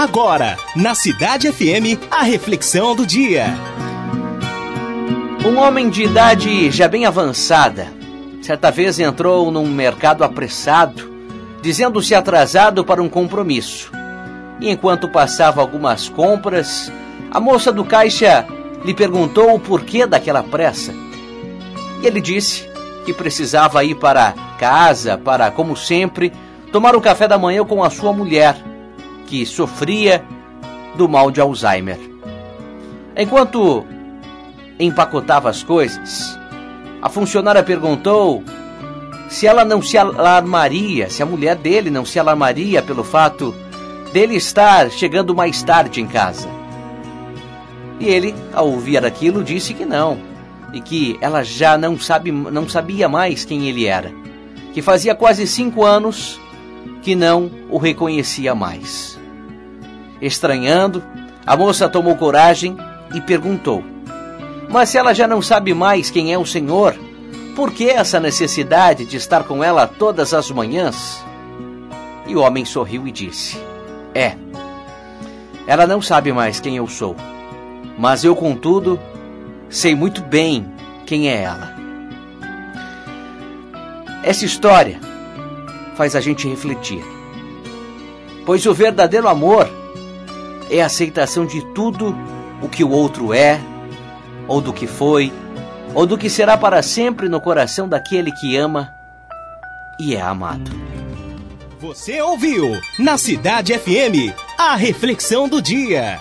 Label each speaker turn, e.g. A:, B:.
A: Agora, na Cidade FM, a reflexão do dia.
B: Um homem de idade já bem avançada, certa vez entrou num mercado apressado, dizendo-se atrasado para um compromisso. E enquanto passava algumas compras, a moça do caixa lhe perguntou o porquê daquela pressa. E ele disse que precisava ir para casa para, como sempre, tomar o café da manhã com a sua mulher, que sofria do mal de Alzheimer. Enquanto empacotava as coisas, a funcionária perguntou se ela não se alarmaria, se a mulher dele não se alarmaria pelo fato dele estar chegando mais tarde em casa. E ele, ao ouvir aquilo, disse que não, e que ela já não, sabe, não sabia mais quem ele era, que fazia quase cinco anos que não o reconhecia mais. Estranhando, a moça tomou coragem e perguntou: Mas se ela já não sabe mais quem é o Senhor, por que essa necessidade de estar com ela todas as manhãs? E o homem sorriu e disse: É, ela não sabe mais quem eu sou, mas eu, contudo, sei muito bem quem é ela. Essa história faz a gente refletir. Pois o verdadeiro amor é a aceitação de tudo o que o outro é, ou do que foi, ou do que será para sempre no coração daquele que ama e é amado.
A: Você ouviu na Cidade FM a reflexão do dia.